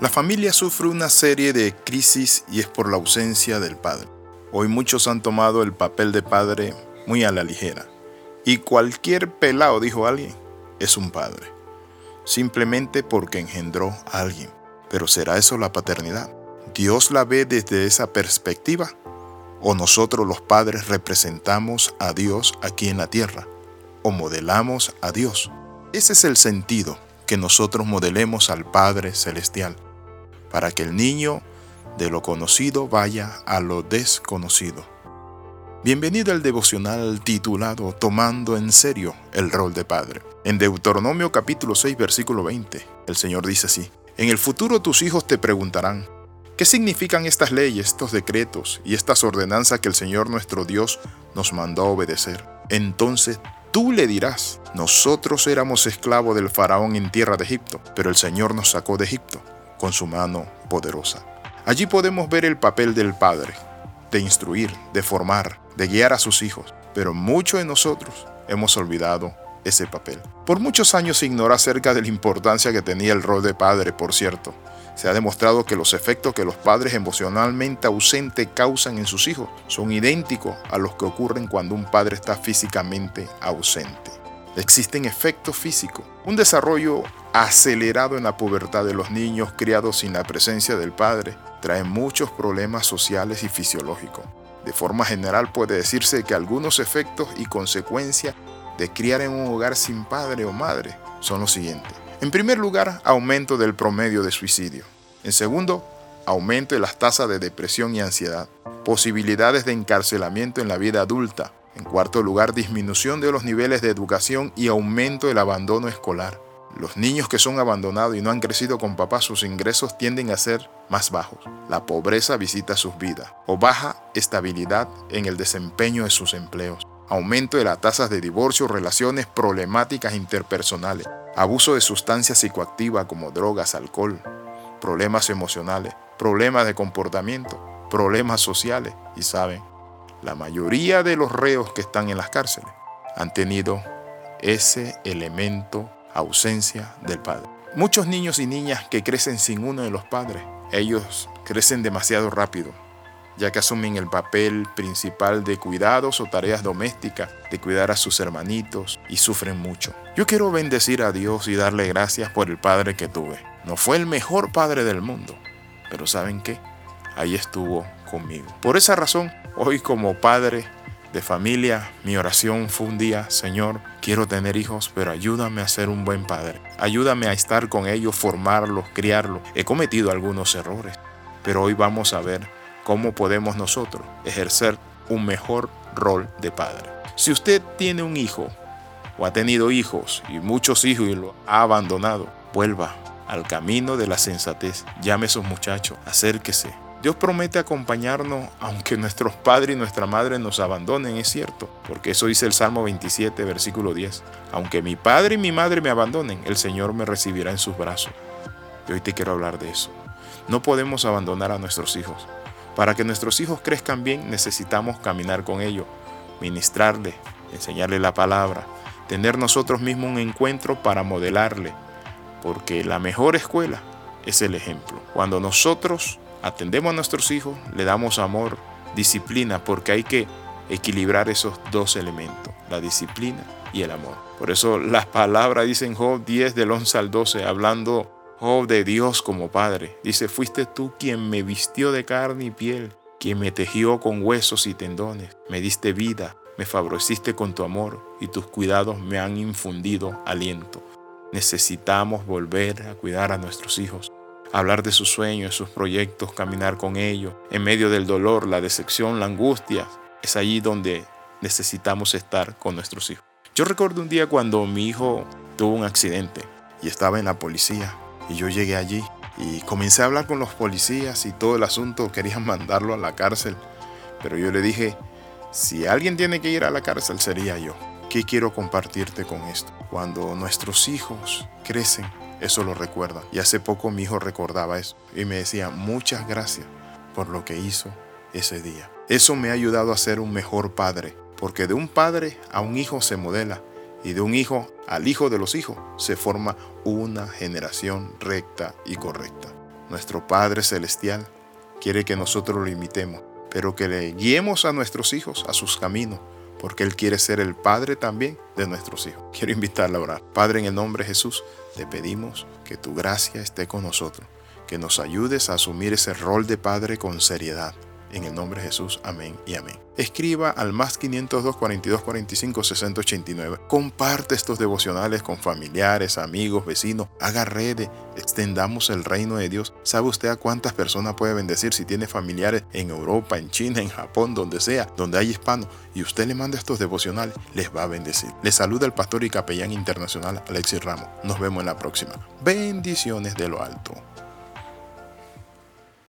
La familia sufre una serie de crisis y es por la ausencia del padre. Hoy muchos han tomado el papel de padre muy a la ligera. Y cualquier pelado, dijo alguien, es un padre. Simplemente porque engendró a alguien. Pero ¿será eso la paternidad? ¿Dios la ve desde esa perspectiva? ¿O nosotros los padres representamos a Dios aquí en la tierra? ¿O modelamos a Dios? Ese es el sentido, que nosotros modelemos al Padre Celestial, para que el niño de lo conocido vaya a lo desconocido. Bienvenido al devocional titulado Tomando en serio el rol de padre. En Deuteronomio capítulo 6 versículo 20, el Señor dice así, En el futuro tus hijos te preguntarán, ¿Qué significan estas leyes, estos decretos y estas ordenanzas que el Señor nuestro Dios nos mandó a obedecer? Entonces tú le dirás, nosotros éramos esclavos del faraón en tierra de Egipto, pero el Señor nos sacó de Egipto con su mano poderosa. Allí podemos ver el papel del Padre, de instruir, de formar, de guiar a sus hijos, pero muchos de nosotros hemos olvidado ese papel. Por muchos años se ignoró acerca de la importancia que tenía el rol de padre, por cierto, se ha demostrado que los efectos que los padres emocionalmente ausentes causan en sus hijos son idénticos a los que ocurren cuando un padre está físicamente ausente. Existen efectos físicos, un desarrollo acelerado en la pubertad de los niños criados sin la presencia del padre trae muchos problemas sociales y fisiológicos. De forma general puede decirse que algunos efectos y consecuencias de criar en un hogar sin padre o madre son los siguientes. En primer lugar, aumento del promedio de suicidio. En segundo, aumento de las tasas de depresión y ansiedad. Posibilidades de encarcelamiento en la vida adulta. En cuarto lugar, disminución de los niveles de educación y aumento del abandono escolar. Los niños que son abandonados y no han crecido con papá, sus ingresos tienden a ser más bajos. La pobreza visita sus vidas o baja estabilidad en el desempeño de sus empleos. Aumento de las tasas de divorcio, relaciones problemáticas interpersonales abuso de sustancias psicoactivas como drogas, alcohol, problemas emocionales, problemas de comportamiento, problemas sociales. Y saben, la mayoría de los reos que están en las cárceles han tenido ese elemento ausencia del padre. Muchos niños y niñas que crecen sin uno de los padres, ellos crecen demasiado rápido, ya que asumen el papel principal de cuidados o tareas domésticas, de cuidar a sus hermanitos y sufren mucho. Yo quiero bendecir a Dios y darle gracias por el padre que tuve. No fue el mejor padre del mundo, pero ¿saben qué? Ahí estuvo conmigo. Por esa razón, hoy como padre de familia, mi oración fue un día, Señor, quiero tener hijos, pero ayúdame a ser un buen padre. Ayúdame a estar con ellos, formarlos, criarlos. He cometido algunos errores, pero hoy vamos a ver cómo podemos nosotros ejercer un mejor rol de padre. Si usted tiene un hijo o ha tenido hijos y muchos hijos y lo ha abandonado, vuelva al camino de la sensatez. Llame a esos muchachos, acérquese. Dios promete acompañarnos aunque nuestros padres y nuestra madre nos abandonen, es cierto, porque eso dice el Salmo 27, versículo 10. Aunque mi padre y mi madre me abandonen, el Señor me recibirá en sus brazos. Y hoy te quiero hablar de eso. No podemos abandonar a nuestros hijos. Para que nuestros hijos crezcan bien necesitamos caminar con ellos, ministrarle, enseñarle la palabra, tener nosotros mismos un encuentro para modelarle, porque la mejor escuela es el ejemplo. Cuando nosotros atendemos a nuestros hijos, le damos amor, disciplina, porque hay que equilibrar esos dos elementos, la disciplina y el amor. Por eso las palabras dicen Job 10 del 11 al 12, hablando Oh, de Dios como Padre. Dice, fuiste tú quien me vistió de carne y piel, quien me tejió con huesos y tendones, me diste vida, me favoreciste con tu amor y tus cuidados me han infundido aliento. Necesitamos volver a cuidar a nuestros hijos, hablar de sus sueños, sus proyectos, caminar con ellos, en medio del dolor, la decepción, la angustia. Es allí donde necesitamos estar con nuestros hijos. Yo recuerdo un día cuando mi hijo tuvo un accidente y estaba en la policía y yo llegué allí y comencé a hablar con los policías y todo el asunto, querían mandarlo a la cárcel. Pero yo le dije, si alguien tiene que ir a la cárcel sería yo. ¿Qué quiero compartirte con esto? Cuando nuestros hijos crecen, eso lo recuerda. Y hace poco mi hijo recordaba eso y me decía, muchas gracias por lo que hizo ese día. Eso me ha ayudado a ser un mejor padre, porque de un padre a un hijo se modela y de un hijo al hijo de los hijos se forma una generación recta y correcta. Nuestro Padre Celestial quiere que nosotros lo imitemos, pero que le guiemos a nuestros hijos a sus caminos, porque Él quiere ser el Padre también de nuestros hijos. Quiero invitarle a orar. Padre, en el nombre de Jesús, te pedimos que tu gracia esté con nosotros, que nos ayudes a asumir ese rol de Padre con seriedad en el nombre de Jesús, amén y amén. Escriba al más 502 42 45 60 89. Comparte estos devocionales con familiares, amigos, vecinos. Haga redes, extendamos el reino de Dios. ¿Sabe usted a cuántas personas puede bendecir si tiene familiares en Europa, en China, en Japón, donde sea, donde hay hispanos? Y usted le manda estos devocionales, les va a bendecir. Le saluda el pastor y capellán internacional Alexis Ramos. Nos vemos en la próxima. Bendiciones de lo alto.